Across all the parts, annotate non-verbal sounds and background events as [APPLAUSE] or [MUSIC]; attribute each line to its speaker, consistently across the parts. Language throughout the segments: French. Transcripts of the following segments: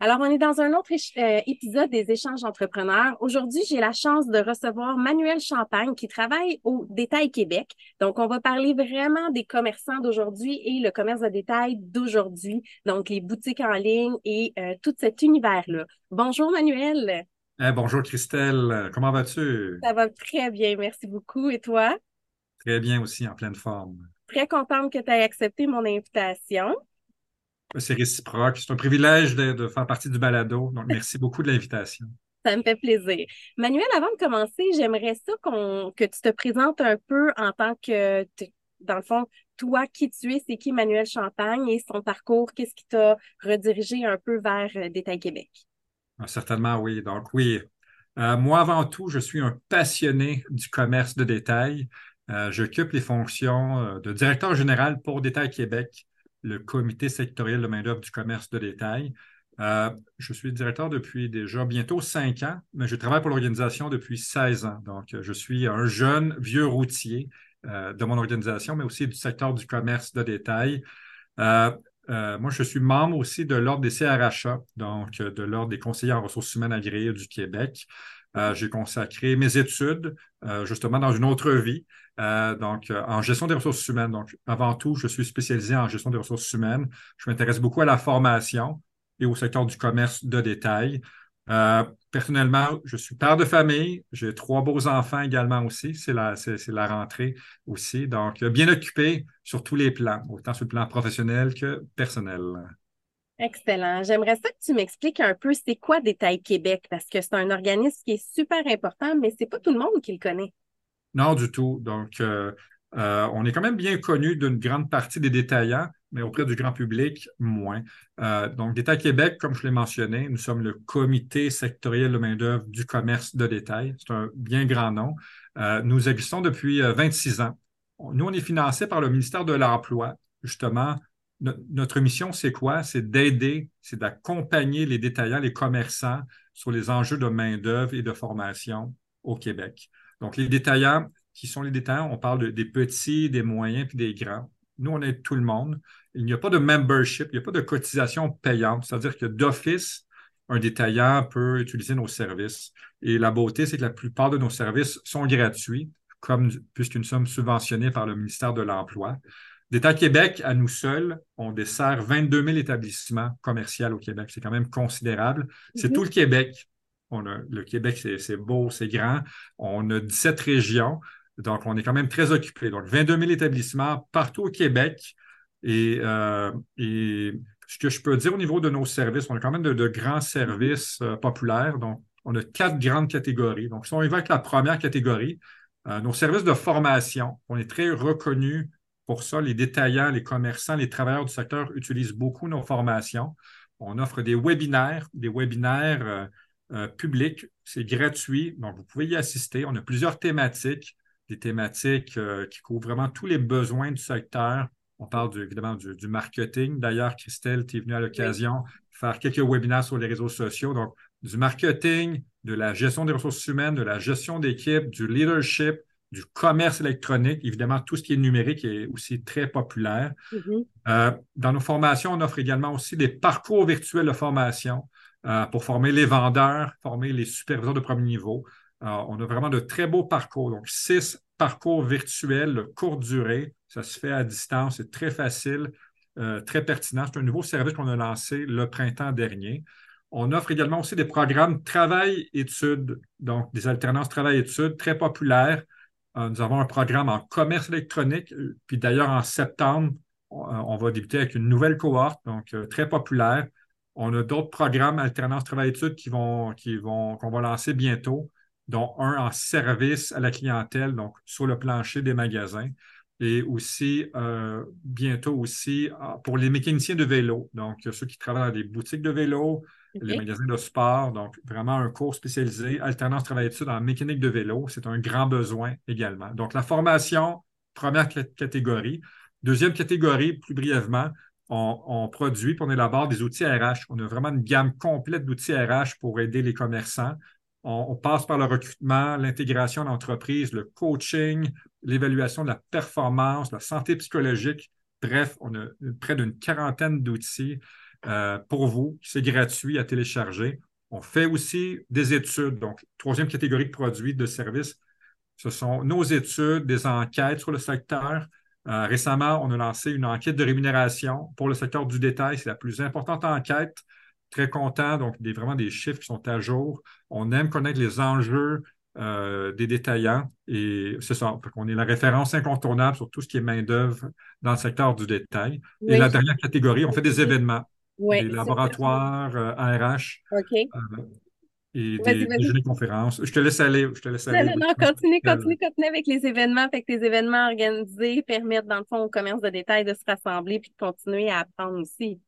Speaker 1: Alors, on est dans un autre euh, épisode des échanges entrepreneurs. Aujourd'hui, j'ai la chance de recevoir Manuel Champagne qui travaille au Détail Québec. Donc, on va parler vraiment des commerçants d'aujourd'hui et le commerce de détail d'aujourd'hui. Donc, les boutiques en ligne et euh, tout cet univers-là. Bonjour, Manuel.
Speaker 2: Eh, bonjour, Christelle. Comment vas-tu?
Speaker 1: Ça va très bien. Merci beaucoup. Et toi?
Speaker 2: Très bien aussi, en pleine forme.
Speaker 1: Très contente que tu aies accepté mon invitation.
Speaker 2: C'est réciproque. C'est un privilège de, faire partie du balado. Donc, merci beaucoup de l'invitation.
Speaker 1: Ça me fait plaisir. Manuel, avant de commencer, j'aimerais ça que tu te présentes un peu en tant que, dans le fond, toi, qui tu es, c'est qui Manuel Champagne et son parcours, qu'est-ce qui t'a redirigé un peu vers euh, Détail Québec?
Speaker 2: Ah, certainement, oui. Donc, oui. Euh, moi, avant tout, je suis un passionné du commerce de détail. Euh, j'occupe les fonctions de directeur général pour Détail Québec le comité sectoriel de main-d'œuvre du commerce de détail. Euh, je suis directeur depuis déjà bientôt cinq ans, mais je travaille pour l'organisation depuis 16 ans. Donc, je suis un jeune vieux routier euh, de mon organisation, mais aussi du secteur du commerce de détail. Euh, moi, je suis membre aussi de l'Ordre des CRHA, donc de l'Ordre des conseillers en ressources humaines agréées du Québec. J'ai consacré mes études justement dans une autre vie euh, donc, euh, en gestion des ressources humaines. Donc, avant tout, je suis spécialisé en gestion des ressources humaines. Je m'intéresse beaucoup à la formation et au secteur du commerce de détail. Euh, personnellement, je suis père de famille. J'ai trois beaux enfants également aussi. C'est la, c'est, la rentrée aussi. Donc, bien occupé sur tous les plans, autant sur le plan professionnel que personnel.
Speaker 1: Excellent. J'aimerais ça que tu m'expliques un peu c'est quoi Détail Québec parce que c'est un organisme qui est super important, mais c'est pas tout le monde qui le connaît.
Speaker 2: Non, du tout. Donc, euh, euh, on est quand même bien connu d'une grande partie des détaillants, mais auprès du grand public, moins. Euh, donc, Détail Québec, comme je l'ai mentionné, nous sommes le comité sectoriel de main-d'œuvre du commerce de détail. C'est un bien grand nom. nous existons depuis 26 ans. Nous, on est financé par le ministère de l'Emploi. Justement, notre mission, c'est quoi? C'est d'aider, c'est d'accompagner les détaillants, les commerçants sur les enjeux de main-d'œuvre et de formation au Québec. Donc, les détaillants, qui sont les détaillants, on parle des petits, des moyens puis des grands. Nous, on aide tout le monde. Il n'y a pas de membership, il n'y a pas de cotisation payante. C'est-à-dire que d'office, un détaillant peut utiliser nos services. Et la beauté, c'est que la plupart de nos services sont gratuits, nous sommes subventionnés par le ministère de l'Emploi. Détail Québec, à nous seuls, on dessert 22 000 établissements commerciaux au Québec. C'est quand même considérable. C'est mhm. tout le Québec le Québec, c'est beau, c'est grand. On a 17 régions. Donc, on est quand même très occupé. Donc, 22 000 établissements partout au Québec. Euh, et, ce que je peux dire au niveau de nos services, on a quand même de, grands services euh, populaires. Donc, on a quatre grandes catégories. Donc, si on évoque la première catégorie, euh, nos services de formation, on est très reconnus pour ça. Les détaillants, les commerçants, les travailleurs du secteur utilisent beaucoup nos formations. On offre des webinaires, des webinaires euh, public. C'est gratuit, donc vous pouvez y assister. On a plusieurs thématiques, des thématiques euh, qui couvrent vraiment tous les besoins du secteur. On parle évidemment du, marketing. D'ailleurs, Christelle, tu es venue à l'occasion faire quelques webinaires sur les réseaux sociaux. Donc, du marketing, de la gestion des ressources humaines, de la gestion d'équipe, du leadership, du commerce électronique. Évidemment, tout ce qui est numérique est aussi très populaire. Mm-hmm. Euh, dans nos formations, on offre également aussi des parcours virtuels de formation. Euh, pour former les vendeurs, former les superviseurs de premier niveau. Euh, on a vraiment de très beaux parcours. Donc, six parcours virtuels de courte durée. Ça se fait à distance. C'est très facile, très pertinent. C'est un nouveau service qu'on a lancé le printemps dernier. On offre également aussi des programmes travail-études, donc des alternances travail-études très populaires. Nous avons un programme en commerce électronique, puis d'ailleurs en septembre, on, va débuter avec une nouvelle cohorte, donc très populaire. On a d'autres programmes alternance travail-études qui vont, qui vont, qu'on va lancer bientôt, dont un en service à la clientèle, donc sur le plancher des magasins. Et aussi, euh, bientôt aussi, ah, pour les mécaniciens de vélo, donc ceux qui travaillent dans des boutiques de vélo, les magasins de sport, donc vraiment un cours spécialisé, alternance travail-études en mécanique de vélo, c'est un grand besoin également. Donc la formation, première catégorie. Deuxième catégorie, plus brièvement, on, produit et on élabore des outils RH. On a vraiment une gamme complète d'outils RH pour aider les commerçants. On, passe par le recrutement, l'intégration d'entreprise, le coaching, l'évaluation de la performance, la santé psychologique. Bref, on a près d'une quarantaine d'outils. Euh, pour vous. C'est gratuit à télécharger. On fait aussi des études. Donc, troisième catégorie de produits, de services, ce sont nos études, des enquêtes sur le secteur. Euh, récemment, on a lancé une enquête de rémunération pour le secteur du détail. C'est la plus importante enquête. Très content. Donc, des, vraiment des chiffres qui sont à jour. On aime connaître les enjeux euh, des détaillants. Et c'est ça. On est la référence incontournable sur tout ce qui est main-d'œuvre dans le secteur du détail. Et la dernière catégorie, on fait des événements. Des laboratoires ARH.
Speaker 1: Euh,
Speaker 2: et des déjeuners conférences. Je te laisse aller. Je te laisse aller.
Speaker 1: Non, non, non, continue, continue, continue avec les événements. Fait que tes événements organisés permettent, dans le fond, au commerce de détail de se rassembler puis de continuer à apprendre aussi.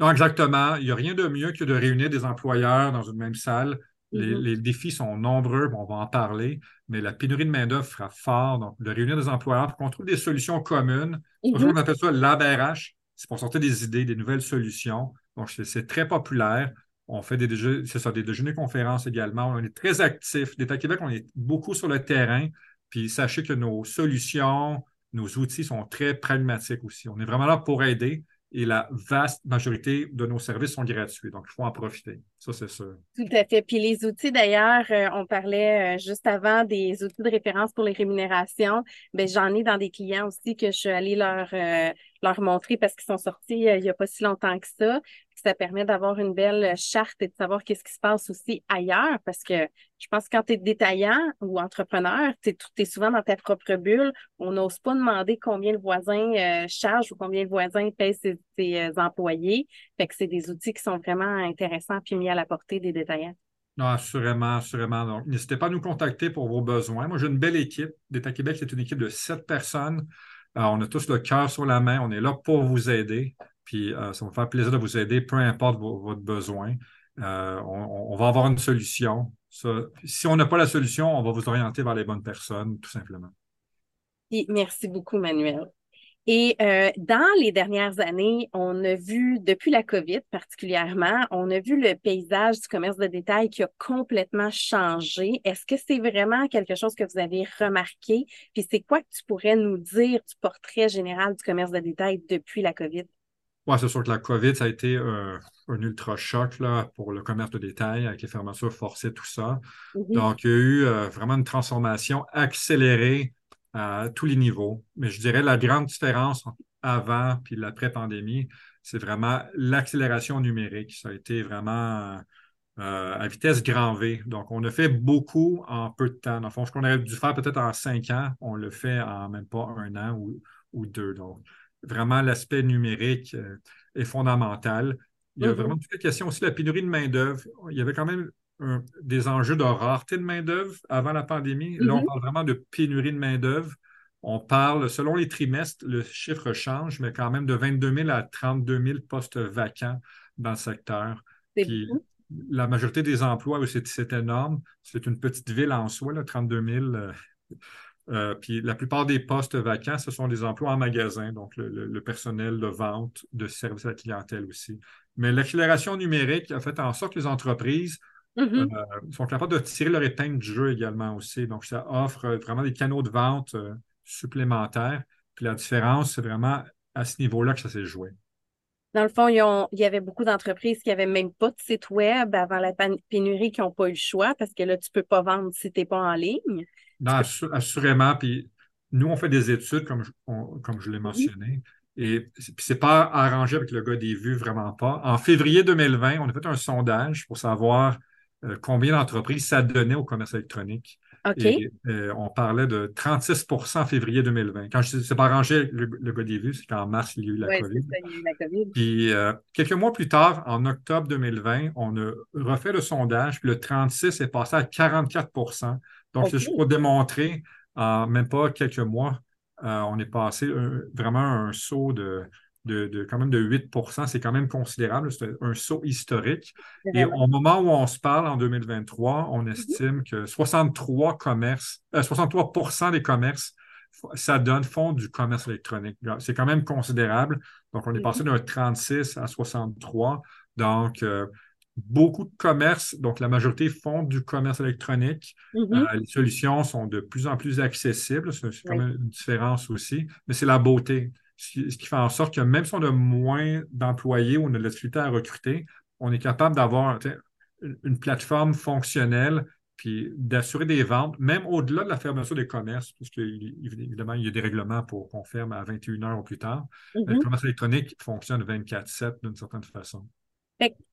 Speaker 2: Non, exactement. Il n'y a rien de mieux que de réunir des employeurs dans une même salle. Les, mm-hmm. défis sont nombreux, on va en parler, mais la pénurie de main-d'œuvre fera fort. Donc, de réunir des employeurs pour qu'on trouve des solutions communes. Aujourd'hui, mm-hmm. on appelle ça l'ABRH. C'est pour sortir des idées, des nouvelles solutions. Donc, c'est très populaire. On fait des, déjeuners, ça, des déjeuners conférences également. On est très actifs. D'État Québec, on est beaucoup sur le terrain. Puis sachez que nos solutions, nos outils sont très pragmatiques aussi. On est vraiment là pour aider et la vaste majorité de nos services sont gratuits. Donc, il faut en profiter. Ça, c'est sûr.
Speaker 1: Tout à fait. Puis les outils, d'ailleurs, euh, on parlait euh, juste avant des outils de référence pour les rémunérations. Bien, j'en ai dans des clients aussi que je suis allée leur, euh, leur montrer parce qu'ils sont sortis il n'y a pas si longtemps que ça ça permet d'avoir une belle charte et de savoir qu'est-ce qui se passe aussi ailleurs parce que je pense que quand tu es détaillant ou entrepreneur, tu es, souvent dans ta propre bulle. On n'ose pas demander combien le voisin euh, charge ou combien le voisin paye ses, euh, employés. Fait que c'est des outils qui sont vraiment intéressants puis mis à la portée des détaillants.
Speaker 2: Non, assurément, assurément. Donc, n'hésitez pas à nous contacter pour vos besoins. Moi, j'ai une belle équipe. D'État Québec, c'est une équipe de sept personnes. on a tous le cœur sur la main. On est là pour vous aider. Puis euh, ça va me faire plaisir de vous aider, peu importe votre besoin. Euh, on, va avoir une solution. si on n'a pas la solution, on va vous orienter vers les bonnes personnes, tout simplement.
Speaker 1: merci beaucoup, Manuel. Et euh, dans les dernières années, on a vu, depuis la COVID particulièrement, on a vu le paysage du commerce de détail qui a complètement changé. Est-ce que c'est vraiment quelque chose que vous avez remarqué? Puis c'est quoi que tu pourrais nous dire du portrait général du commerce de détail depuis la COVID?
Speaker 2: Oui, c'est sûr que la COVID, ça a été un ultra choc pour le commerce de détail avec les fermetures forcées, tout ça. Mm-hmm. Donc, il y a eu euh, vraiment une transformation accélérée à tous les niveaux. Mais je dirais la grande différence avant puis l'après-pandémie, c'est vraiment l'accélération numérique. Ça a été vraiment euh, à vitesse grand V. Donc, on a fait beaucoup en peu de temps. Dans le fond, ce qu'on aurait dû faire peut-être en cinq ans, on le fait en même pas un an ou, ou deux. Donc, vraiment l'aspect numérique euh, est fondamental. Il y a mm-hmm. vraiment toute la question aussi de la pénurie de main-d'œuvre. Il y avait quand même des enjeux de rareté de main-d'œuvre avant la pandémie. Là, on mm-hmm. parle vraiment de pénurie de main-d'œuvre. On parle, selon les trimestres, le chiffre change, mais quand même de 22 000 à 32 000 postes vacants dans le secteur. Puis, la majorité des emplois, c'est énorme. C'est une petite ville en soi, là, 32 000. Euh, puis la plupart des postes vacants, ce sont des emplois en magasin, donc le, personnel de vente, de service à la clientèle aussi. Mais l'accélération numérique a fait en sorte que les entreprises mm-hmm. euh, sont capables de tirer leur épingle du jeu également aussi. Donc, ça offre vraiment des canaux de vente euh, supplémentaires. Puis la différence, c'est vraiment à ce niveau-là que ça s'est joué.
Speaker 1: Dans le fond, il y avait beaucoup d'entreprises qui n'avaient même pas de site web avant la pénurie qui n'ont pas eu le choix parce que là, tu ne peux pas vendre si tu n'es pas en ligne.
Speaker 2: Non, assurément. Puis nous, on fait des études, comme je, comme je l'ai mentionné. Et ce n'est pas arrangé avec le gars des vues, vraiment pas. En février 2020, on a fait un sondage pour savoir euh, combien d'entreprises ça donnait au commerce électronique. Et, euh, on parlait de 36 en février 2020. Quand je dis c'est pas arrangé le, gars des vues, c'est qu'en mars, il y a eu la COVID.
Speaker 1: Ça, il y a eu la COVID.
Speaker 2: Puis euh, quelques mois plus tard, en octobre 2020, on a refait le sondage, puis le 36 est passé à 44% donc, c'est pour démontrer, en même pas quelques mois, euh, on est passé vraiment un saut de, de, quand même de 8% C'est quand même considérable. C'est un saut historique. Et au moment où on se parle, en 2023, on mhm. estime que 63 commerces, 63 euh, des commerces, ça donne fond du commerce électronique. C'est quand même considérable. Donc, on est passé mhm. d'un 36 à 63. Donc, euh, beaucoup de commerces, donc la majorité font du commerce électronique. Mm-hmm. Euh, les solutions sont de plus en plus accessibles, c'est quand même une différence aussi, mais c'est la beauté. Ce qui, fait en sorte que même si on a moins d'employés ou on a de la difficulté à recruter, on est capable d'avoir une plateforme fonctionnelle puis d'assurer des ventes, même au-delà de la fermeture des commerces, parce qu'évidemment, il y a des règlements pour qu'on ferme à 21 heures ou plus tard. Le mm-hmm. commerce électronique fonctionne 24-7 d'une certaine façon.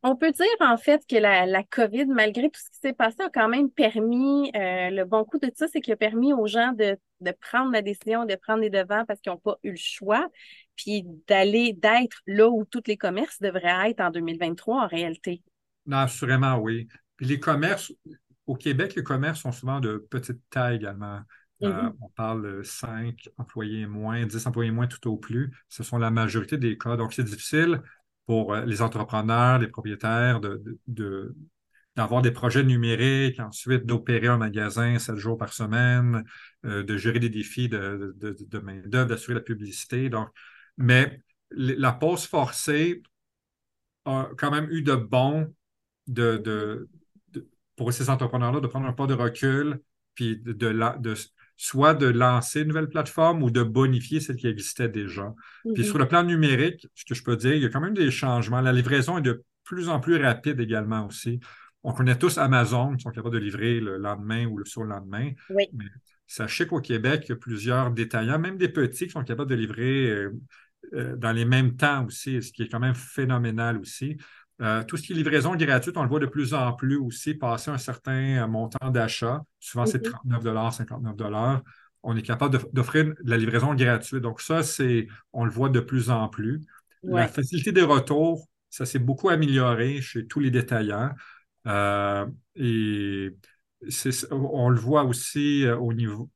Speaker 1: On peut dire en fait que la, COVID, malgré tout ce qui s'est passé, a quand même permis, euh, le bon coup de ça, c'est qu'il a permis aux gens de, prendre la décision, de prendre les devants parce qu'ils n'ont pas eu le choix, puis d'aller, d'être là où tous les commerces devraient être en 2023 en réalité.
Speaker 2: Non, assurément, oui. Puis les commerces, au Québec, les commerces sont souvent de petite taille également. Euh, mm-hmm. on parle de 5 employés moins, 10 employés moins tout au plus. Ce sont la majorité des cas. Donc, c'est difficile pour euh, les entrepreneurs, les propriétaires de, d'avoir des projets numériques, ensuite d'opérer un magasin 7 jours par semaine, euh, de gérer des défis de, de main-d'œuvre, d'assurer la publicité. Donc, mais la pause forcée a quand même eu de bons de, pour ces entrepreneurs-là de prendre un pas de recul, puis de, de, soit de lancer une nouvelle plateforme ou de bonifier celle qui existait déjà. Puis sur le plan numérique, ce que je peux dire, il y a quand même des changements. La livraison est de plus en plus rapide également aussi. On connaît tous Amazon qui sont capables de livrer le lendemain ou le surlendemain.
Speaker 1: Oui.
Speaker 2: Mais sachez qu'au Québec, il y a plusieurs détaillants, même des petits, qui sont capables de livrer euh, euh, dans les mêmes temps aussi, ce qui est quand même phénoménal aussi. Euh, tout ce qui est livraison gratuite, on le voit de plus en plus aussi, passer un certain euh, montant d'achat. Souvent, c'est 39 59 On est capable d'offrir de la livraison gratuite. Donc, ça, c'est, on le voit de plus en plus. La facilité des retours, ça s'est beaucoup amélioré chez tous les détaillants. Euh, et on le voit aussi au niveau.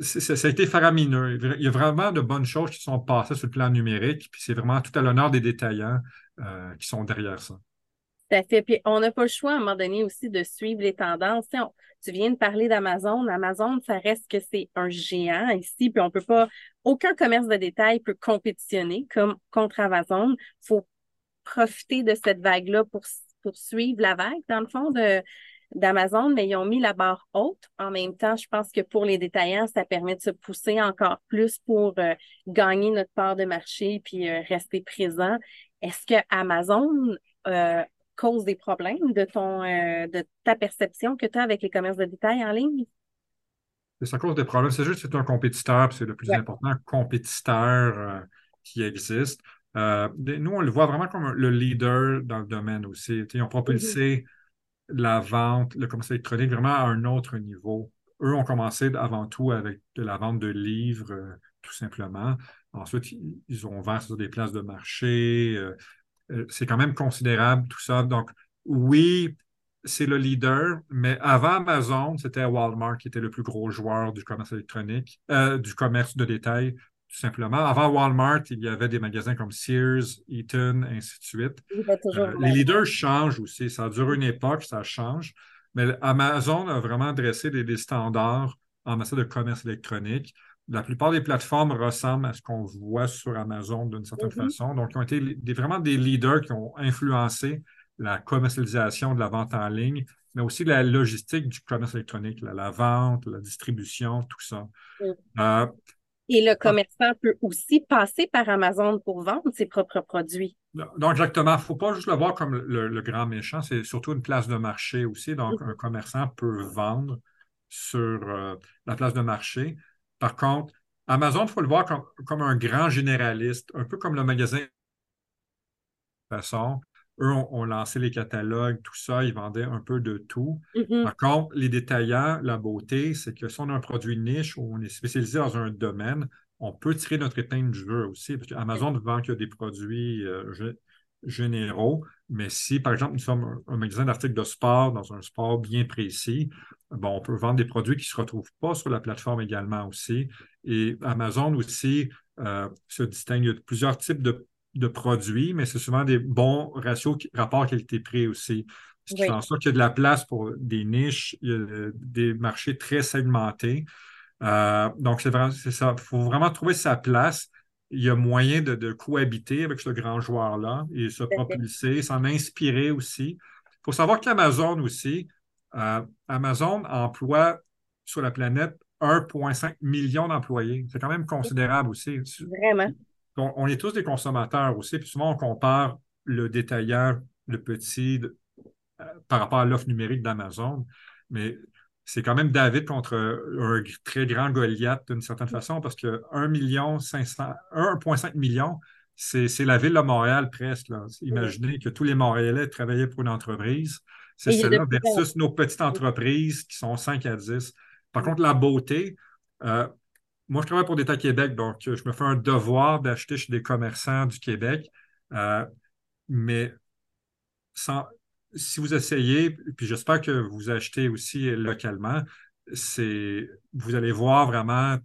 Speaker 2: Ça a été faramineux. Il y a vraiment de bonnes choses qui sont passées sur le plan numérique, puis c'est vraiment tout à l'honneur des détaillants. Euh, qui sont derrière ça.
Speaker 1: Tout à fait. Puis on n'a pas le choix à un moment donné aussi de suivre les tendances. Tu, viens de parler d'Amazon. Amazon, ça reste que c'est un géant ici, puis on peut pas, aucun commerce de détail peut compétitionner comme contre Amazon. Il faut profiter de cette vague-là pour, suivre la vague, dans le fond, de, d'Amazon, mais ils ont mis la barre haute. En même temps, je pense que pour les détaillants, ça permet de se pousser encore plus pour euh, gagner notre part de marché puis euh, rester présent. Est-ce que Amazon euh, cause des problèmes de ton de ta perception que tu as avec les commerces de détail en ligne?
Speaker 2: Ça cause des problèmes. C'est juste que c'est un compétiteur, c'est le plus important compétiteur qui existe. nous, on le voit vraiment comme le leader dans le domaine aussi. ils ont propulsé mm-hmm. La vente, le commerce électronique vraiment à un autre niveau. Eux ont commencé avant tout avec de la vente de livres, tout simplement. Ensuite, ils ont ouvert sur des places de marché. Euh, euh, c'est quand même considérable tout ça. Donc, oui, c'est le leader, mais avant Amazon, c'était Walmart qui était le plus gros joueur du commerce électronique, euh, du commerce de détail, tout simplement. Avant Walmart, il y avait des magasins comme Sears, Eaton, ainsi de suite. les leaders changent aussi. Ça dure une époque, ça change. Mais Amazon a vraiment dressé des standards en matière de commerce électronique la plupart des plateformes ressemblent à ce qu'on voit sur Amazon d'une certaine mm-hmm. façon. Donc, ils ont été vraiment des leaders qui ont influencé la commercialisation de la vente en ligne, mais aussi la logistique du commerce électronique, la, vente, la distribution, tout ça.
Speaker 1: Mm. Euh, Et le commerçant peut aussi passer par Amazon pour vendre ses propres produits.
Speaker 2: Donc, exactement. Il ne faut pas juste le voir comme le, grand méchant, c'est surtout une place de marché aussi. Donc, mm-hmm. un commerçant peut vendre sur euh, la place de marché. Par contre, Amazon, il faut le voir comme, un grand généraliste, un peu comme le magasin. De façon, eux ont, lancé les catalogues, tout ça, ils vendaient un peu de tout. Par contre, les détaillants, la beauté, c'est que si on a un produit niche ou on est spécialisé dans un domaine, on peut tirer notre épingle du jeu aussi, parce qu'Amazon vend que des produits euh, généraux, mais si, par exemple, nous sommes un, magasin d'articles de sport dans un sport bien précis, bon, on peut vendre des produits qui ne se retrouvent pas sur la plateforme également aussi. Et Amazon aussi euh, se distingue de plusieurs types de, produits, mais c'est souvent des bons ratios rapport qualité-prix aussi. Ce qui fait en sorte qu'il y a de la place pour des niches, il y a des marchés très segmentés. Euh, donc, c'est vraiment c'est ça. Il faut vraiment trouver sa place il y a moyen de, cohabiter avec ce grand joueur-là et se propulser, s'en inspirer aussi. Il faut savoir qu'Amazon aussi, euh, Amazon emploie sur la planète 1,5 million d'employés. C'est quand même considérable aussi.
Speaker 1: Vraiment.
Speaker 2: On, est tous des consommateurs aussi, puis souvent on compare le détaillant, le petit, euh, par rapport à l'offre numérique d'Amazon, mais c'est quand même David contre un très grand Goliath d'une certaine façon, parce que 1 million 1,5 million, c'est la ville de Montréal presque. Imaginez que tous les Montréalais travaillaient pour une entreprise. C'est cela versus nos petites entreprises qui sont 5 à 10. Par contre, la beauté, euh, moi, je travaille pour d'État Québec, donc je me fais un devoir d'acheter chez des commerçants du Québec. Euh, mais si vous essayez, puis j'espère que vous achetez aussi localement, c'est vous allez voir vraiment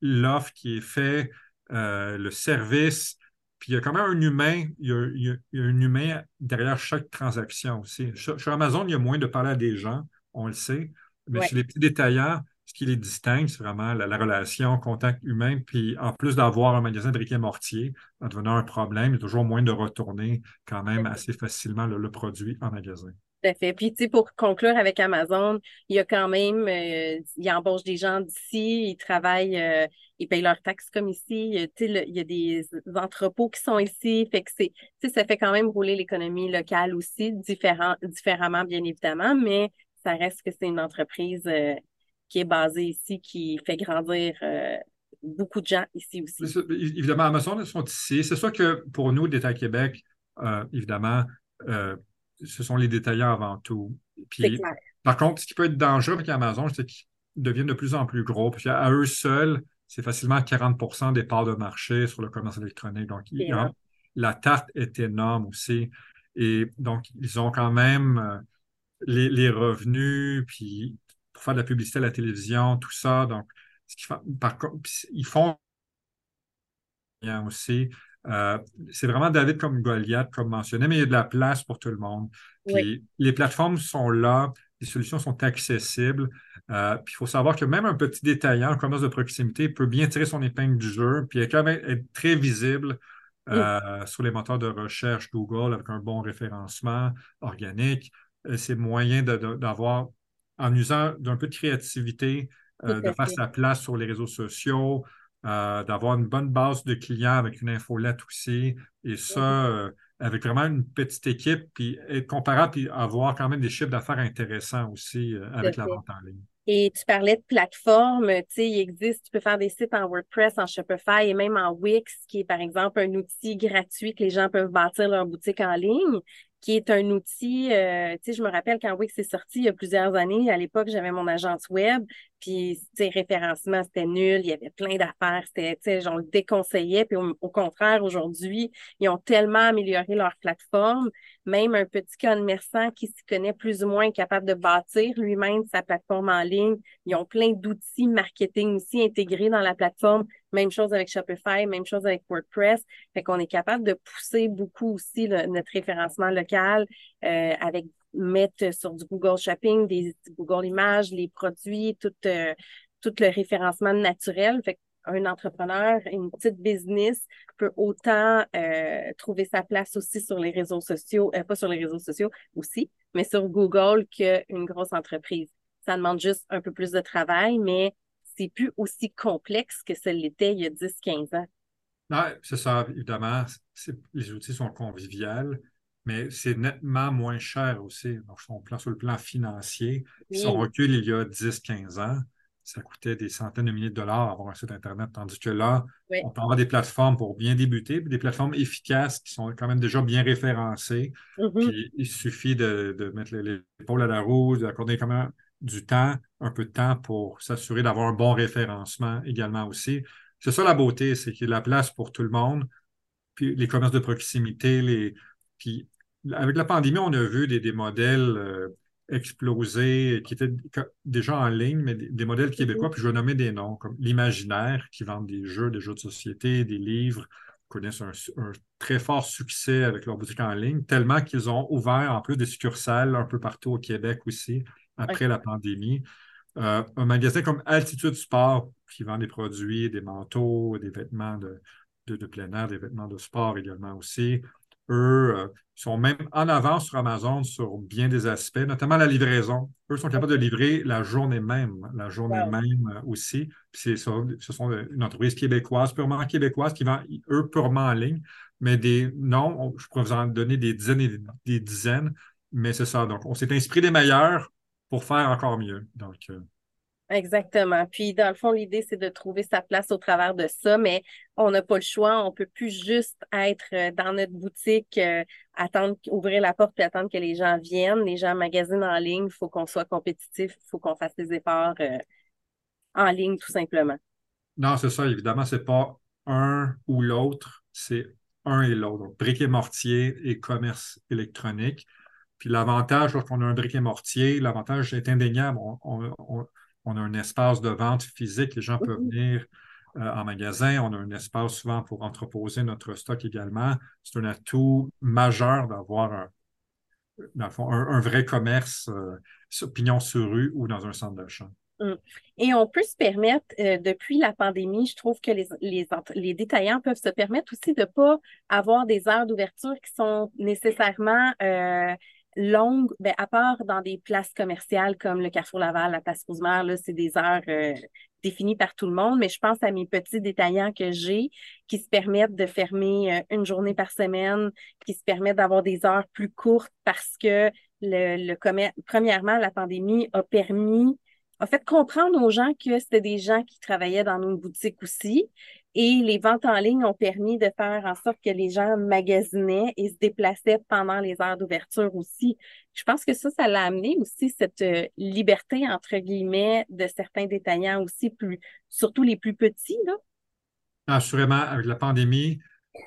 Speaker 2: l'offre qui est faite, euh, le service, puis il y a quand même un humain, il y a, un humain derrière chaque transaction aussi. Sur Amazon, il y a moins de parler à des gens, on le sait, mais chez les petits détaillants, ce qui les distingue, c'est vraiment la, relation, contact humain. Puis en plus d'avoir un magasin de briquet mortier, en devenant un problème, il y a toujours moins de retourner quand même assez facilement le, produit en magasin.
Speaker 1: Tout à fait. Puis, tu sais, pour conclure avec Amazon, il y a quand même, euh, ils embauchent des gens d'ici, ils travaillent, euh, ils payent leurs taxes comme ici. Tu sais, il y a des entrepôts qui sont ici. Fait que c'est, tu sais, ça fait quand même rouler l'économie locale aussi, différent, différemment, bien évidemment, mais ça reste que c'est une entreprise euh, qui est basé ici, qui fait grandir euh, beaucoup de gens ici aussi.
Speaker 2: évidemment, Amazon sont ici. C'est sûr que pour nous, Détail Québec, euh, évidemment, euh, ce sont les détaillants avant tout. Puis, par contre, ce qui peut être dangereux avec Amazon, c'est qu'ils deviennent de plus en plus gros. Puis à eux seuls, c'est facilement 40% des parts de marché sur le commerce électronique. Donc, la tarte est énorme aussi. Et donc, ils ont quand même les, les, revenus, puis faire de la publicité à la télévision, tout ça. Donc, ce qu'ils font, par ils font aussi. Euh, c'est vraiment David comme Goliath, comme mentionné, mais il y a de la place pour tout le monde. Puis les plateformes sont là, les solutions sont accessibles. Euh, puis il faut savoir que même un petit détaillant, un commerce de proximité, peut bien tirer son épingle du jeu, puis quand même être très visible euh, sur les moteurs de recherche Google avec un bon référencement organique. C'est moyen d'avoir en usant d'un peu de créativité, euh, de faire sa place sur les réseaux sociaux, euh, d'avoir une bonne base de clients avec une infolette aussi. Et ça, euh, avec vraiment une petite équipe, puis être comparable, puis avoir quand même des chiffres d'affaires intéressants aussi avec la vente en ligne.
Speaker 1: Et tu parlais de plateformes, tu sais, il existe, tu peux faire des sites en WordPress, en Shopify et même en Wix, qui est par exemple un outil gratuit que les gens peuvent bâtir leur boutique en ligne qui est un outil, euh, tu sais, je me rappelle quand Wix est sorti il y a plusieurs années, à l'époque, j'avais mon agence web, puis, tu sais, référencement, c'était nul, il y avait plein d'affaires, c'était, tu sais, on le déconseillait, puis au, contraire, aujourd'hui, ils ont tellement amélioré leur plateforme, même un petit commerçant qui s'y connaît plus ou moins capable de bâtir lui-même sa plateforme en ligne, ils ont plein d'outils marketing aussi intégrés dans la plateforme, même chose avec Shopify, même chose avec WordPress. Fait qu'on est capable de pousser beaucoup aussi notre référencement local euh, avec mettre sur du Google Shopping, des Google Images, les produits, tout, euh, tout le référencement naturel. Fait un entrepreneur, une petite business peut autant euh, trouver sa place aussi sur les réseaux sociaux, pas sur les réseaux sociaux aussi, mais sur Google qu'une grosse entreprise. Ça demande juste un peu plus de travail, mais c'est plus aussi complexe que ce l'était il y a 10-15 ans.
Speaker 2: c'est ça, évidemment. Les outils sont conviviaux, mais c'est nettement moins cher aussi. Donc, sur le plan financier, si on recule il y a 10-15 ans, ça coûtait des centaines de milliers de dollars avoir un site Internet, tandis que là, on peut avoir des plateformes pour bien débuter, des plateformes efficaces qui sont quand même déjà bien référencées. Mm-hmm. Puis il suffit de, mettre l'épaule à la roue, d'accorder quand même du temps, un peu de temps pour s'assurer d'avoir un bon référencement également aussi. C'est ça la beauté, c'est qu'il y a de la place pour tout le monde. Puis les commerces de proximité, les. Puis avec la pandémie, on a vu des, modèles euh, exploser qui étaient déjà en ligne, mais des, modèles québécois, puis je vais nommer des noms, comme l'Imaginaire, qui vendent des jeux, des jeux de société, des livres, connaissent un, un, très fort succès avec leur boutique en ligne, tellement qu'ils ont ouvert en plus des succursales un peu partout au Québec aussi après la pandémie. Euh, un magasin comme Altitude Sport qui vend des produits, des manteaux, des vêtements de, de, plein air, des vêtements de sport également aussi. Eux euh, sont même en avance sur Amazon sur bien des aspects, notamment la livraison. Eux sont capables de livrer la journée même, la journée même euh, aussi. Puis ce sont une entreprise québécoise, purement québécoise, qui vend, eux, purement en ligne. Mais des noms, je pourrais vous en donner des dizaines et des dizaines, mais c'est ça. Donc, on s'est inspiré des meilleurs pour faire encore mieux. Donc, euh,
Speaker 1: Exactement. Puis, dans le fond, l'idée, c'est de trouver sa place au travers de ça, mais on n'a pas le choix. On peut plus juste être euh, dans notre boutique, euh, attendre, ouvrir la porte et attendre que les gens viennent. Les gens magasinent en ligne. Il faut qu'on soit compétitif. Il faut qu'on fasse des efforts euh, en ligne, tout simplement.
Speaker 2: Non, c'est ça. Évidemment, c'est pas un ou l'autre. C'est un et l'autre. Donc, briques et mortier et commerce électronique. Puis l'avantage, lorsqu'on a un brique et mortier, l'avantage est indéniable. on a un espace de vente physique, les gens peuvent mhm. venir euh, en magasin, on a un espace souvent pour entreposer notre stock également. C'est un atout majeur d'avoir un, un, vrai commerce euh, pignon sur rue ou dans un centre d'achat.
Speaker 1: Mm. Et on peut se permettre, euh, depuis la pandémie, je trouve que les, les, les détaillants peuvent se permettre aussi de ne pas avoir des heures d'ouverture qui sont nécessairement longue, ben, à part dans des places commerciales comme le Carrefour Laval, la place Rosemère, là, c'est des heures euh, définies par tout le monde, mais je pense à mes petits détaillants que j'ai qui se permettent de fermer euh, une journée par semaine, qui se permettent d'avoir des heures plus courtes parce que le, le premièrement, la pandémie a permis a fait comprendre aux gens que c'était des gens qui travaillaient dans nos boutiques aussi. Et les ventes en ligne ont permis de faire en sorte que les gens magasinaient et se déplaçaient pendant les heures d'ouverture aussi. Je pense que ça, ça l'a amené aussi cette euh, liberté, entre guillemets, de certains détaillants aussi, plus, surtout les plus petits. Là.
Speaker 2: Assurément, avec la pandémie,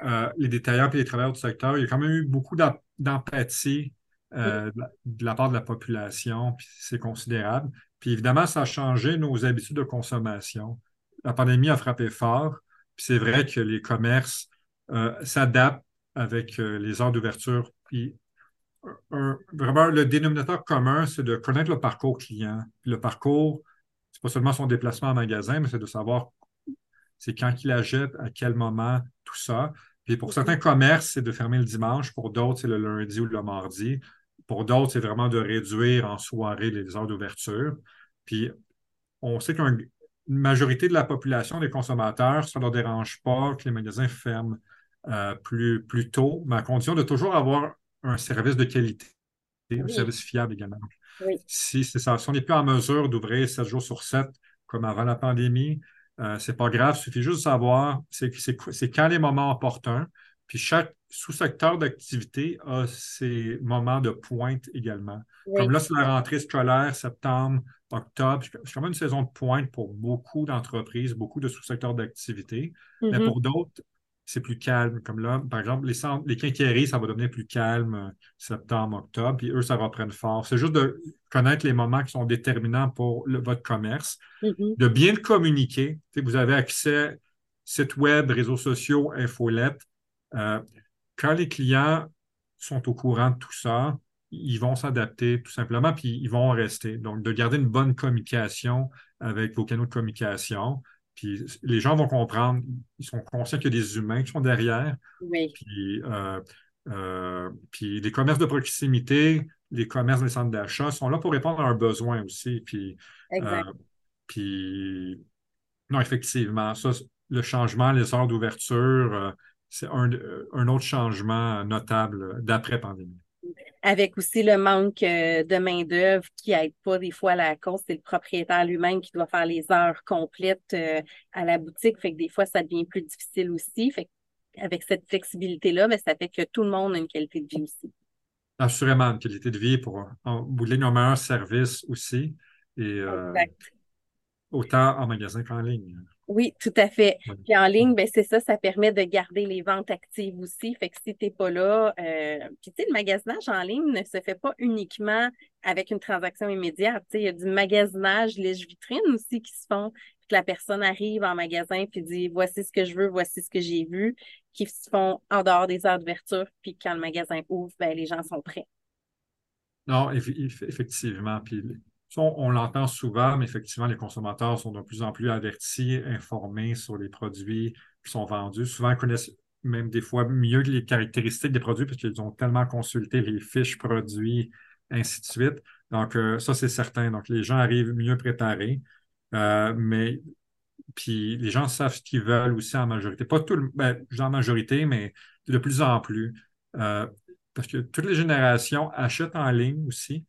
Speaker 2: euh, les détaillants et les travailleurs du secteur, il y a quand même eu beaucoup d'empathie euh, de la part de la population, puis c'est considérable. Puis évidemment, ça a changé nos habitudes de consommation. La pandémie a frappé fort. Puis c'est vrai que les commerces euh, s'adaptent avec euh, les heures d'ouverture. Puis vraiment, le dénominateur commun, c'est de connaître le parcours client. le parcours, c'est pas seulement son déplacement en magasin, mais c'est de savoir c'est quand il achète, à quel moment, tout ça. Puis pour certains commerces, c'est de fermer le dimanche. Pour d'autres, c'est le lundi ou le mardi. Pour d'autres, c'est vraiment de réduire en soirée les heures d'ouverture. Puis on sait qu'un une majorité de la population des consommateurs, ça ne leur dérange pas que les magasins ferment euh, plus, plus tôt, mais à condition de toujours avoir un service de qualité, un service fiable également. Si, ça, si on n'est plus en mesure d'ouvrir 7 jours sur 7 comme avant la pandémie, euh, ce n'est pas grave, il suffit juste de savoir c'est quand les moments opportuns. Puis chaque sous-secteur d'activité a ses moments de pointe également. Comme là, c'est la rentrée scolaire, septembre, octobre. C'est comme une saison de pointe pour beaucoup d'entreprises, beaucoup de sous-secteurs d'activité. Mais mm-hmm. pour d'autres, c'est plus calme. Comme là, par exemple, les, centres, les quincailleries, ça va devenir plus calme septembre, octobre, puis eux, ça reprenne fort. C'est juste de connaître les moments qui sont déterminants pour votre commerce, mm-hmm. de bien le communiquer. vous avez accès site web, réseaux sociaux, infolettes. Euh, quand les clients sont au courant de tout ça, ils vont s'adapter tout simplement, puis ils vont rester. Donc, de garder une bonne communication avec vos canaux de communication. Puis les gens vont comprendre, ils sont conscients qu'il y a des humains qui sont derrière.
Speaker 1: Oui.
Speaker 2: Puis, euh, euh, puis les commerces de proximité, les commerces des centres d'achat sont là pour répondre à un besoin aussi. Puis,
Speaker 1: exact.
Speaker 2: puis non, effectivement, ça, le changement, les heures d'ouverture, c'est un, autre changement notable d'après-pandémie.
Speaker 1: Avec aussi le manque euh, de main-d'œuvre qui n'aide pas des fois à la cause, c'est le propriétaire lui-même qui doit faire les heures complètes euh, à la boutique. Fait que des fois, ça devient plus difficile aussi. Fait avec cette flexibilité-là, ben, ça fait que tout le monde a une qualité de vie aussi.
Speaker 2: Assurément, une qualité de vie pour en bout un meilleur service aussi. Et, euh, autant en magasin qu'en ligne.
Speaker 1: Oui, tout à fait. Puis en ligne, ben c'est ça, ça permet de garder les ventes actives aussi. Fait que si tu n'es pas là, euh... puis tu sais, le magasinage en ligne ne se fait pas uniquement avec une transaction immédiate. Tu sais, il y a du magasinage lèche-vitrine aussi qui se font, puis que la personne arrive en magasin puis dit voici ce que je veux, voici ce que j'ai vu, qui se font en dehors des heures d'ouverture, puis quand le magasin ouvre, ben les gens sont prêts.
Speaker 2: Non, effectivement. Puis on, l'entend souvent, mais effectivement, les consommateurs sont de plus en plus avertis, informés sur les produits qui sont vendus. Souvent, ils connaissent même des fois mieux les caractéristiques des produits parce qu'ils ont tellement consulté les fiches produits, ainsi de suite. Donc, euh, ça, c'est certain. Donc, les gens arrivent mieux préparés. Euh, mais puis les gens savent ce qu'ils veulent aussi en majorité. Pas tout le ben, en majorité, mais de plus en plus. Euh, parce que toutes les générations achètent en ligne aussi.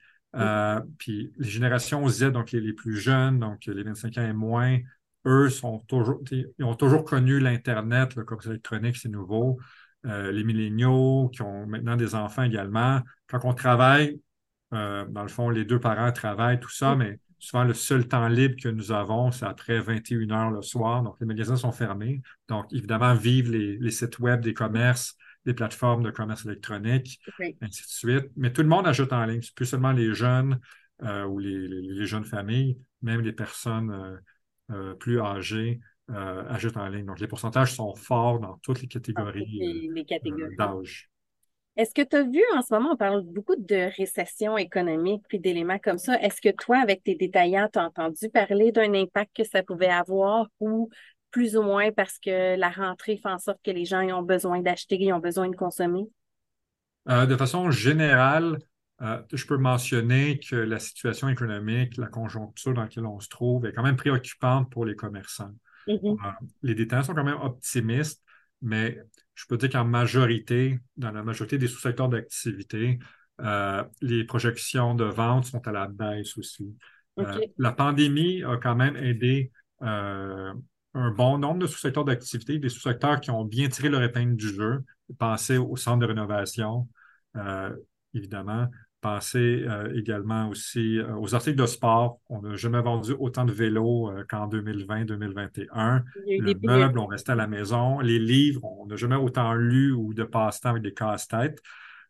Speaker 2: Puis les générations Z, donc les, les, plus jeunes, donc les 25 ans et moins, eux sont toujours, ils ont toujours connu l'Internet, le commerce électronique, c'est nouveau. Euh, les milléniaux qui ont maintenant des enfants également. Quand on travaille, euh, dans le fond, les deux parents travaillent, tout ça, mais souvent le seul temps libre que nous avons, c'est après 21 heures le soir. Donc, les magasins sont fermés. Donc, évidemment, vivent les, sites web des commerces, des plateformes de commerce électronique, ainsi de suite. Mais tout le monde ajoute en ligne. Plus seulement les jeunes euh, ou les, jeunes familles, même les personnes euh, plus âgés euh, ajoutent en ligne. Donc, les pourcentages sont forts dans toutes les catégories, euh, d'âge.
Speaker 1: Est-ce que tu as vu en ce moment, on parle beaucoup de récession économique puis d'éléments comme ça. Est-ce que toi, avec tes détaillants, tu as entendu parler d'un impact que ça pouvait avoir ou plus ou moins parce que la rentrée fait en sorte que les gens ont besoin d'acheter, ils ont besoin de consommer?
Speaker 2: de façon générale, euh, je peux mentionner que la situation économique, la conjoncture dans laquelle on se trouve est quand même préoccupante pour les commerçants. Mm-hmm. Euh, les détaillants sont quand même optimistes, mais je peux dire qu'en majorité, dans la majorité des sous-secteurs d'activité, euh, les projections de vente sont à la baisse aussi. la pandémie a quand même aidé un bon nombre de sous-secteurs d'activité, des sous-secteurs qui ont bien tiré leur épingle du jeu. Pensez au centre de rénovation, évidemment. Pensez euh, également aussi euh, aux articles de sport. On n'a jamais vendu autant de vélos euh, qu'en 2020-2021. Le meuble, on restait à la maison. Les livres, on n'a jamais autant lu ou de passe-temps avec des casse-têtes.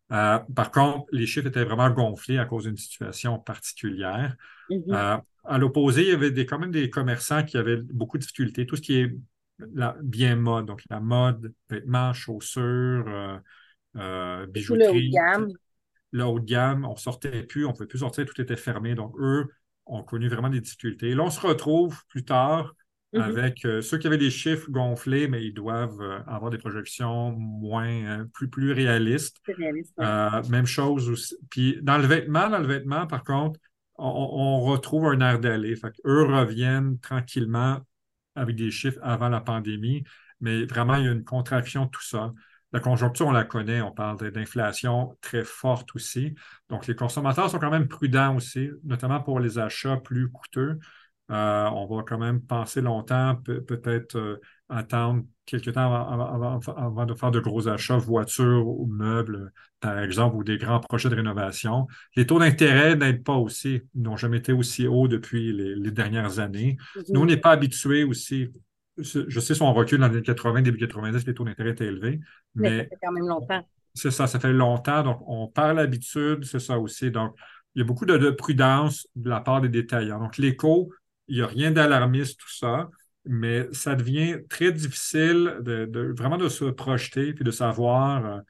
Speaker 2: par contre, les chiffres étaient vraiment gonflés à cause d'une situation particulière. Mm-hmm. À l'opposé, il y avait des, quand même des commerçants qui avaient beaucoup de difficultés. Tout ce qui est bien mode, donc la mode, vêtements, chaussures, bijouterie le haut de gamme, on sortait plus, on ne pouvait plus sortir, tout était fermé. Donc, eux ont connu vraiment des difficultés. Là, on se retrouve plus tard mm-hmm. avec euh, ceux qui avaient des chiffres gonflés, mais ils doivent euh, avoir des projections moins, euh, plus, plus réalistes. même chose aussi. Puis dans le vêtement, dans le vêtement, par contre, on, retrouve un air d'aller. Eux reviennent tranquillement avec des chiffres avant la pandémie, mais vraiment, il y a une contraction de tout ça. La conjoncture, on la connaît, on parle d'inflation très forte aussi. Donc, les consommateurs sont quand même prudents aussi, notamment pour les achats plus coûteux. Euh, on va quand même penser longtemps, peut-être euh, attendre quelques temps avant, de faire de gros achats, voitures ou meubles, par exemple, ou des grands projets de rénovation. Les taux d'intérêt n'aident pas aussi, n'ont jamais été aussi hauts depuis les, dernières années. Mm-hmm. Nous, on n'est pas habitués aussi je sais son recul dans les années 80, début 90, les taux d'intérêt étaient élevés. Mais,
Speaker 1: ça fait quand même longtemps.
Speaker 2: C'est ça, ça fait longtemps. Donc, on parle l'habitude, c'est ça aussi. Donc, il y a beaucoup de, prudence de la part des détaillants. Donc, l'écho, il n'y a rien d'alarmiste, tout ça, mais ça devient très difficile de, vraiment de se projeter puis de savoir euh,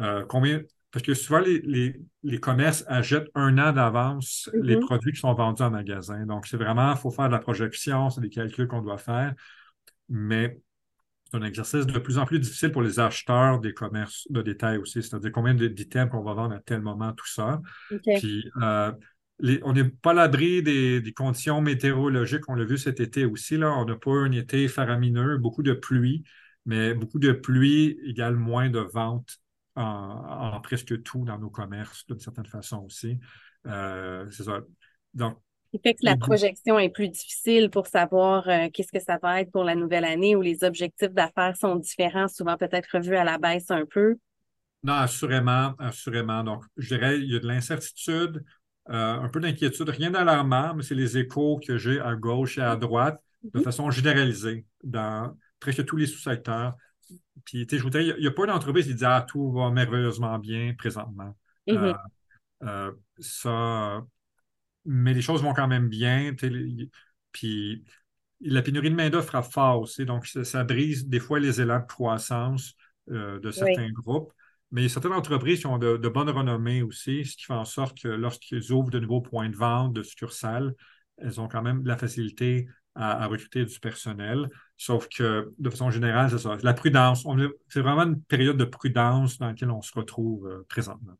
Speaker 2: euh, combien. Parce que souvent, les, commerces achètent un an d'avance les mm-hmm. produits qui sont vendus en magasin. Donc, c'est vraiment, il faut faire de la projection, c'est des calculs qu'on doit faire mais c'est un exercice de plus en plus difficile pour les acheteurs des commerces de détail aussi, c'est-à-dire combien d'items qu'on va vendre à tel moment, tout ça. Puis, euh, on n'est pas à l'abri des, conditions météorologiques, on l'a vu cet été aussi, là. on n'a pas eu un été faramineux, beaucoup de pluie, mais beaucoup de pluie égale moins de ventes en, presque tout dans nos commerces, d'une certaine façon aussi. Euh, c'est ça.
Speaker 1: Donc, qui fait que la projection est plus difficile pour savoir euh, qu'est-ce que ça va être pour la nouvelle année où les objectifs d'affaires sont différents, souvent peut-être revus à la baisse un peu.
Speaker 2: Non, assurément, assurément. Donc, je dirais, il y a de l'incertitude, un peu d'inquiétude, rien d'alarmant, mais c'est les échos que j'ai à gauche et à droite de mhm. façon généralisée dans presque tous les sous-secteurs. Puis, je voudrais, il n'y a, pas d'entreprise qui dit Ah, tout va merveilleusement bien présentement. Mhm. Euh, ça, mais les choses vont quand même bien. Puis la pénurie de main-d'œuvre frappe fort aussi, donc ça, brise des fois les élans de croissance euh, de certains groupes. Mais il y a certaines entreprises qui ont de, bonnes renommées aussi, ce qui fait en sorte que lorsqu'ils ouvrent de nouveaux points de vente, de succursales, elles ont quand même la facilité à, recruter du personnel. Sauf que, de façon générale, c'est ça. La prudence. C'est vraiment une période de prudence dans laquelle on se retrouve euh, présentement.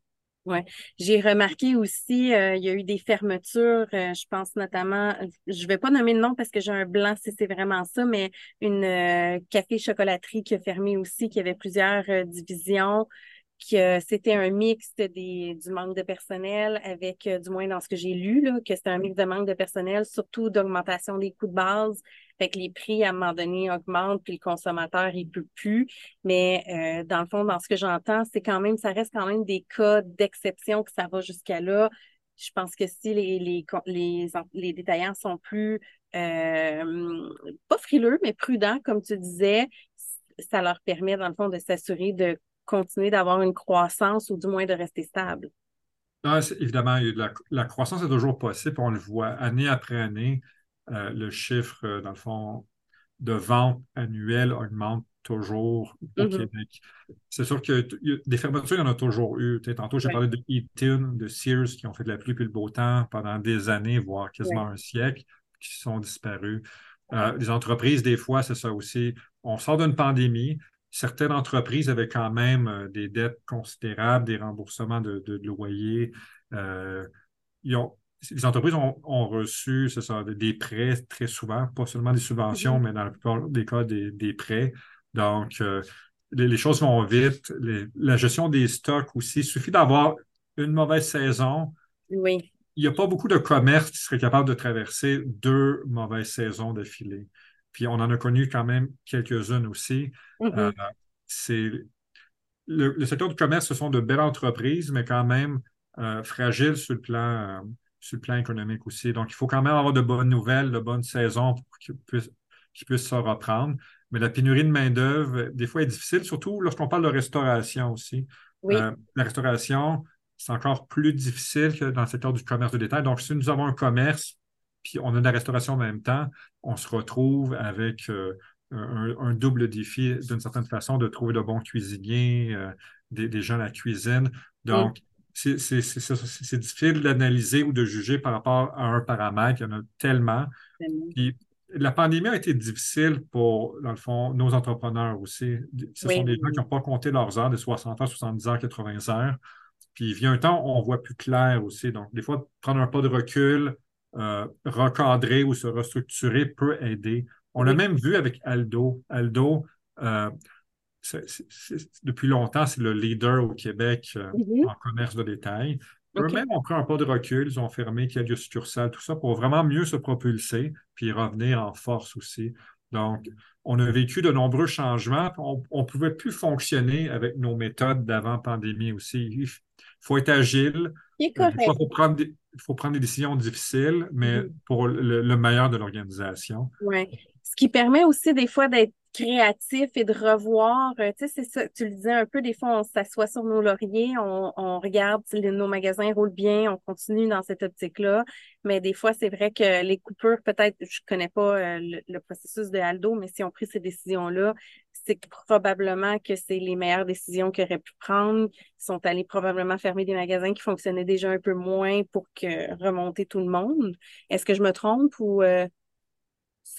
Speaker 1: Oui. J'ai remarqué aussi, euh, il y a eu des fermetures, euh, je pense notamment, je ne vais pas nommer le nom parce que j'ai un blanc si c'est vraiment ça, mais une café-chocolaterie qui a fermé aussi, qui avait plusieurs divisions que c'était un mix des, du manque de personnel avec, euh, du moins dans ce que j'ai lu, là, que c'était un mix de manque de personnel, surtout d'augmentation des coûts de base. Fait que les prix, à un moment donné, augmentent, puis le consommateur, il peut plus. Mais euh, dans le fond, dans ce que j'entends, c'est quand même, ça reste quand même des cas d'exception que ça va jusqu'à là. Je pense que si les, les, les, les détaillants sont plus, euh, pas frileux, mais prudents, comme tu disais, ça leur permet, dans le fond, de s'assurer de continuer d'avoir une croissance ou du moins de rester stable?
Speaker 2: Ah, évidemment, la, croissance est toujours possible. On le voit année après année. Euh, le chiffre, euh, dans le fond, de vente annuelle augmente toujours au mm-hmm. Québec. C'est sûr que des fermetures, il y en a toujours eu. tantôt, j'ai parlé de Eaton, de Sears, qui ont fait de la pluie puis le beau temps pendant des années, voire quasiment un siècle, qui sont disparus. Euh, les entreprises, des fois, c'est ça aussi. On sort d'une pandémie, certaines entreprises avaient quand même euh, des dettes considérables, des remboursements de, loyers. Euh, les entreprises ont, reçu ça, des prêts très souvent, pas seulement des subventions, mm-hmm. mais dans la plupart des cas, des, prêts. Donc, euh, les, choses vont vite. la gestion des stocks aussi. Il suffit d'avoir une mauvaise saison.
Speaker 1: Oui.
Speaker 2: Il n'y a pas beaucoup de commerces qui seraient capables de traverser deux mauvaises saisons d'affilée. Puis on en a connu quand même quelques-unes aussi. Mm-hmm. Euh, c'est le, secteur du commerce, ce sont de belles entreprises, mais quand même euh, fragiles sur le plan, euh, sur le plan économique aussi. Donc, il faut quand même avoir de bonnes nouvelles, de bonnes saisons pour qu'ils puissent, puissent, se reprendre. Mais la pénurie de main-d'œuvre, des fois, est difficile, surtout lorsqu'on parle de restauration aussi. la restauration, c'est encore plus difficile que dans le secteur du commerce de détail. Donc, si nous avons un commerce puis on a de la restauration en même temps, on se retrouve avec euh, un, double défi d'une certaine façon de trouver de bons cuisiniers, euh, des, gens à la cuisine. Donc, c'est difficile d'analyser ou de juger par rapport à un paramètre. Il y en a tellement. Puis, la pandémie a été difficile pour, dans le fond, nos entrepreneurs aussi. Ce sont des gens qui n'ont pas compté leurs heures de 60 heures, 70 heures, 80 heures. Puis il vient un temps où on voit plus clair aussi. Donc, des fois, prendre un pas de recul, euh, recadrer ou se restructurer peut aider. On l'a même vu avec Aldo. Aldo, euh, depuis longtemps, c'est le leader au Québec euh, mm-hmm. en commerce de détail. Eux-mêmes ont pris un pas de recul, ils ont fermé quelques succursales, tout ça, pour vraiment mieux se propulser, puis revenir en force aussi. Donc, on a vécu de nombreux changements. On ne pouvait plus fonctionner avec nos méthodes d'avant-pandémie aussi. Il faut être agile. Il faut prendre des, il faut prendre des décisions difficiles, mais mm-hmm. pour le, meilleur de l'organisation.
Speaker 1: Oui. Ce qui permet aussi des fois d'être créatif et de revoir, euh, tu sais, c'est ça, tu le disais un peu, des fois, on s'assoit sur nos lauriers, on, regarde si nos magasins roulent bien, on continue dans cette optique-là, mais des fois, c'est vrai que les coupures, peut-être, je connais pas euh, le, processus de Aldo, mais si on pris ces décisions-là, c'est probablement que c'est les meilleures décisions qu'ils auraient pu prendre. Ils sont allés probablement fermer des magasins qui fonctionnaient déjà un peu moins pour que remonter tout le monde. Est-ce que je me trompe ou... Euh,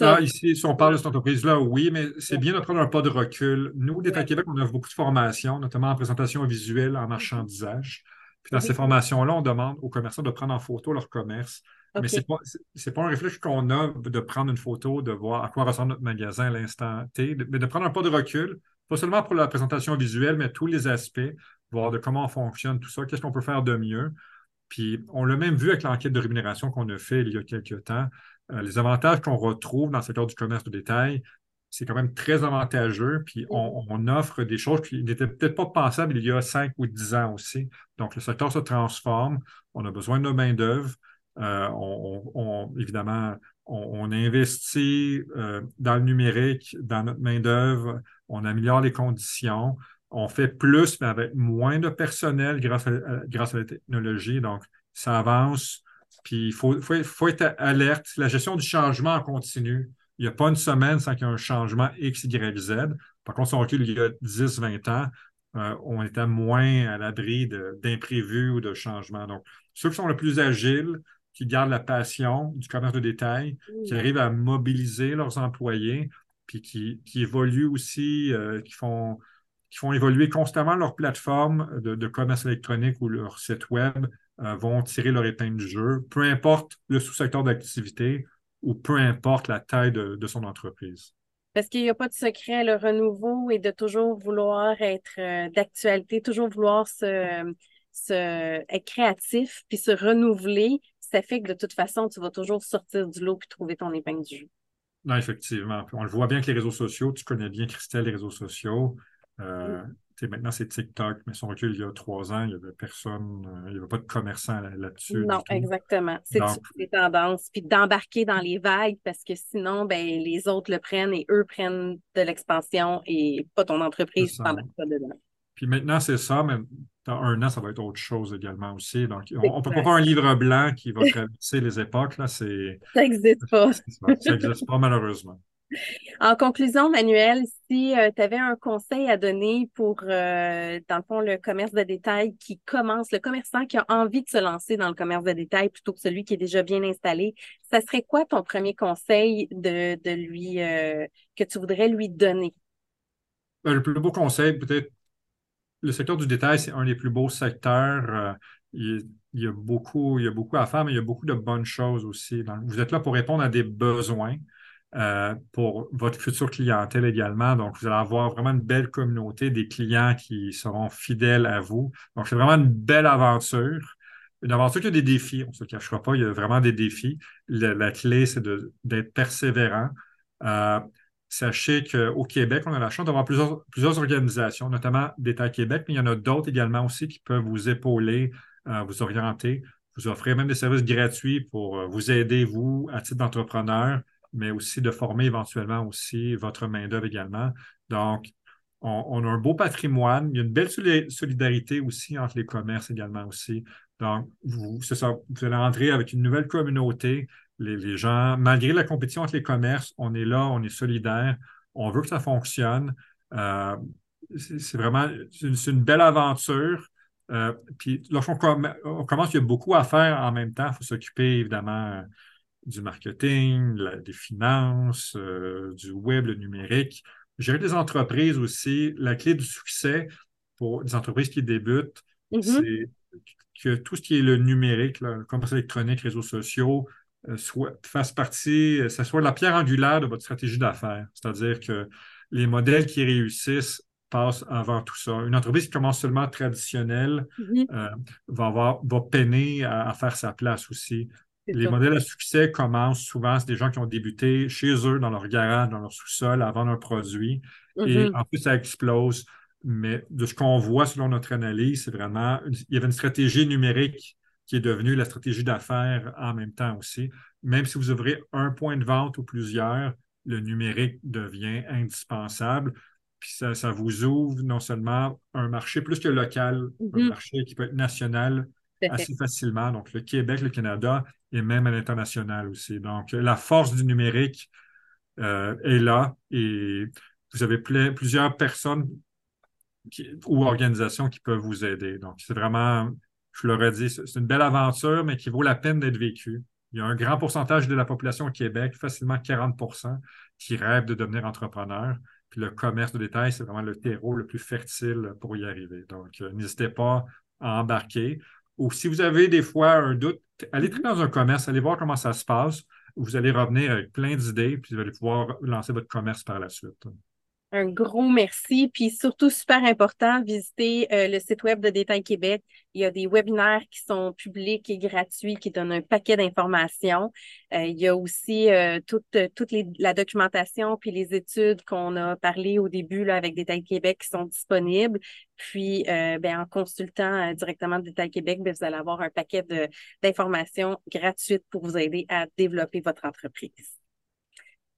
Speaker 2: ah, ici, si on parle de cette entreprise-là, oui, mais c'est bien de prendre un pas de recul. Nous, d'État Québec, on offre beaucoup de formations, notamment en présentation visuelle, en marchandisage. Puis dans ces formations-là, on demande aux commerçants de prendre en photo leur commerce. Mais ce n'est pas, pas, un réflexe qu'on a de prendre une photo, de voir à quoi ressemble notre magasin à l'instant T, mais de prendre un pas de recul, pas seulement pour la présentation visuelle, mais tous les aspects, voir de comment on fonctionne, tout ça, qu'est-ce qu'on peut faire de mieux. Puis on l'a même vu avec l'enquête de rémunération qu'on a fait il y a quelques temps. Euh, les avantages qu'on retrouve dans le secteur du commerce de détail, c'est quand même très avantageux. Puis on, offre des choses qui n'étaient peut-être pas pensables il y a cinq ou dix ans aussi. Donc le secteur se transforme. On a besoin de main-d'œuvre. Euh, on, évidemment, on, investit euh, dans le numérique, dans notre main-d'œuvre. On améliore les conditions. On fait plus, mais avec moins de personnel grâce à la technologie. Donc, ça avance puis il faut, être alerte. La gestion du changement en continu. Il n'y a pas une semaine sans qu'il y ait un changement X, Y, Z. Par contre, si on recule il y a 10, 20 ans, euh, on était moins à l'abri d'imprévus ou de changements. Donc, ceux qui sont les plus agiles, qui gardent la passion du commerce de détail, qui arrivent à mobiliser leurs employés, puis qui, qui évoluent aussi, qui font qui font évoluer constamment leur plateforme de, commerce électronique ou leur site web vont tirer leur épingle du jeu, peu importe le sous-secteur d'activité ou peu importe la taille de son entreprise.
Speaker 1: Parce qu'il n'y a pas de secret, le renouveau et de toujours vouloir être euh, d'actualité, toujours vouloir se, se, être créatif puis se renouveler. Ça fait que de toute façon, tu vas toujours sortir du lot puis trouver ton épingle du jeu.
Speaker 2: Non, effectivement. on le voit bien avec les réseaux sociaux. Tu connais bien, Christelle, les réseaux sociaux. Euh, maintenant, c'est TikTok, mais son recul, il y a trois ans, il n'y avait personne, euh, il n'y avait pas de commerçant là-dessus.
Speaker 1: non, exactement. C'est des tendances. Puis d'embarquer dans les vagues parce que sinon, ben, les autres le prennent et eux prennent de l'expansion et pas ton entreprise pendant dedans.
Speaker 2: Puis maintenant, c'est ça, mais dans un an, ça va être autre chose également aussi. Donc, on ne peut pas faire un livre blanc qui va traverser les époques. Là, [LAUGHS] ça
Speaker 1: n'existe pas.
Speaker 2: Ça n'existe pas, malheureusement.
Speaker 1: En conclusion, Manuel, si euh, tu avais un conseil à donner pour, euh, dans le fond, le commerce de détail qui commence, le commerçant qui a envie de se lancer dans le commerce de détail plutôt que celui qui est déjà bien installé, ça serait quoi ton premier conseil de, de lui euh, que tu voudrais lui donner?
Speaker 2: Ben, le plus beau conseil, peut-être, le secteur du détail, c'est un des plus beaux secteurs. Il, y a beaucoup, il y a beaucoup à faire, mais il y a beaucoup de bonnes choses aussi. vous êtes là pour répondre à des besoins. Euh, pour votre future clientèle également. Donc, vous allez avoir vraiment une belle communauté des clients qui seront fidèles à vous. Donc, c'est vraiment une belle aventure. Une aventure qui a des défis, on ne se cachera pas, il y a vraiment des défis. la clé, c'est d'être persévérant. Euh, sachez qu'au Québec, on a la chance d'avoir plusieurs, organisations, notamment d'État Québec, mais il y en a d'autres également aussi qui peuvent vous épauler, euh, vous orienter, vous offrir même des services gratuits pour vous aider, vous, à titre d'entrepreneur, mais aussi de former éventuellement aussi votre main-d'œuvre également. Donc, on, a un beau patrimoine. Il y a une belle solidarité aussi entre les commerces également aussi. Donc, vous, vous allez entrer avec une nouvelle communauté. Les, gens, malgré la compétition entre les commerces, on est là, on est solidaire, on veut que ça fonctionne. Euh, c'est vraiment c'est une, belle aventure. Euh, puis lorsqu'on commence, il y a beaucoup à faire en même temps. Il faut s'occuper évidemment du marketing, des finances, euh, du web, le numérique. Gérer des entreprises aussi. La clé du succès pour des entreprises qui débutent, mm-hmm. c'est que tout ce qui est le numérique, le commerce électronique, réseaux sociaux, euh, soit, fasse partie, ça soit la pierre angulaire de votre stratégie d'affaires. C'est-à-dire que les modèles qui réussissent passent avant tout ça. Une entreprise qui commence seulement traditionnelle mm-hmm. euh, va, avoir, va peiner à, faire sa place aussi. Les modèles à succès commencent souvent, c'est des gens qui ont débuté chez eux, dans leur garage, dans leur sous-sol, à vendre un produit. Et mm-hmm. en plus, ça explose. Mais de ce qu'on voit selon notre analyse, c'est vraiment, il y avait une stratégie numérique qui est devenue la stratégie d'affaires en même temps aussi. Même si vous ouvrez un point de vente ou plusieurs, le numérique devient indispensable. Puis ça, vous ouvre non seulement un marché plus que local, un mm-hmm. marché qui peut être national assez facilement. Donc, le Québec, le Canada et même à l'international aussi. Donc, la force du numérique euh, est là et vous avez plusieurs personnes ou organisations qui peuvent vous aider. Donc, c'est vraiment, je l'aurais dit, c'est une belle aventure, mais qui vaut la peine d'être vécue. Il y a un grand pourcentage de la population au Québec, facilement 40% qui rêvent de devenir entrepreneur. Puis le commerce de détail, c'est vraiment le terreau le plus fertile pour y arriver. Donc, euh, n'hésitez pas à embarquer. Ou si vous avez des fois un doute, allez très dans un commerce, allez voir comment ça se passe. Vous allez revenir avec plein d'idées, puis vous allez pouvoir lancer votre commerce par la suite.
Speaker 1: Un gros merci. Puis surtout, super important, visitez euh, le site web de Détail Québec. Il y a des webinaires qui sont publics et gratuits qui donnent un paquet d'informations. Euh, il y a aussi euh, toute, la documentation puis les études qu'on a parlé au début là, avec Détail Québec qui sont disponibles. Puis, ben, en consultant directement Détail Québec, ben, vous allez avoir un paquet d'informations gratuites pour vous aider à développer votre entreprise.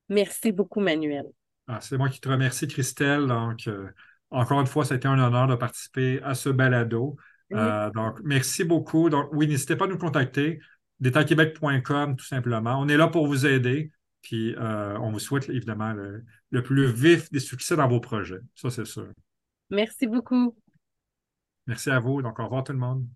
Speaker 1: Merci beaucoup, Manuel.
Speaker 2: Ah, c'est moi qui te remercie, Christelle. Donc, euh, encore une fois, ça a été un honneur de participer à ce balado. Euh, donc, merci beaucoup. Donc, oui, n'hésitez pas à nous contacter. Détailquebec.com, tout simplement. On est là pour vous aider. Puis, euh, on vous souhaite évidemment le, le plus vif des succès dans vos projets. Ça, c'est sûr.
Speaker 1: Merci beaucoup.
Speaker 2: Merci à vous. Donc, au revoir tout le monde.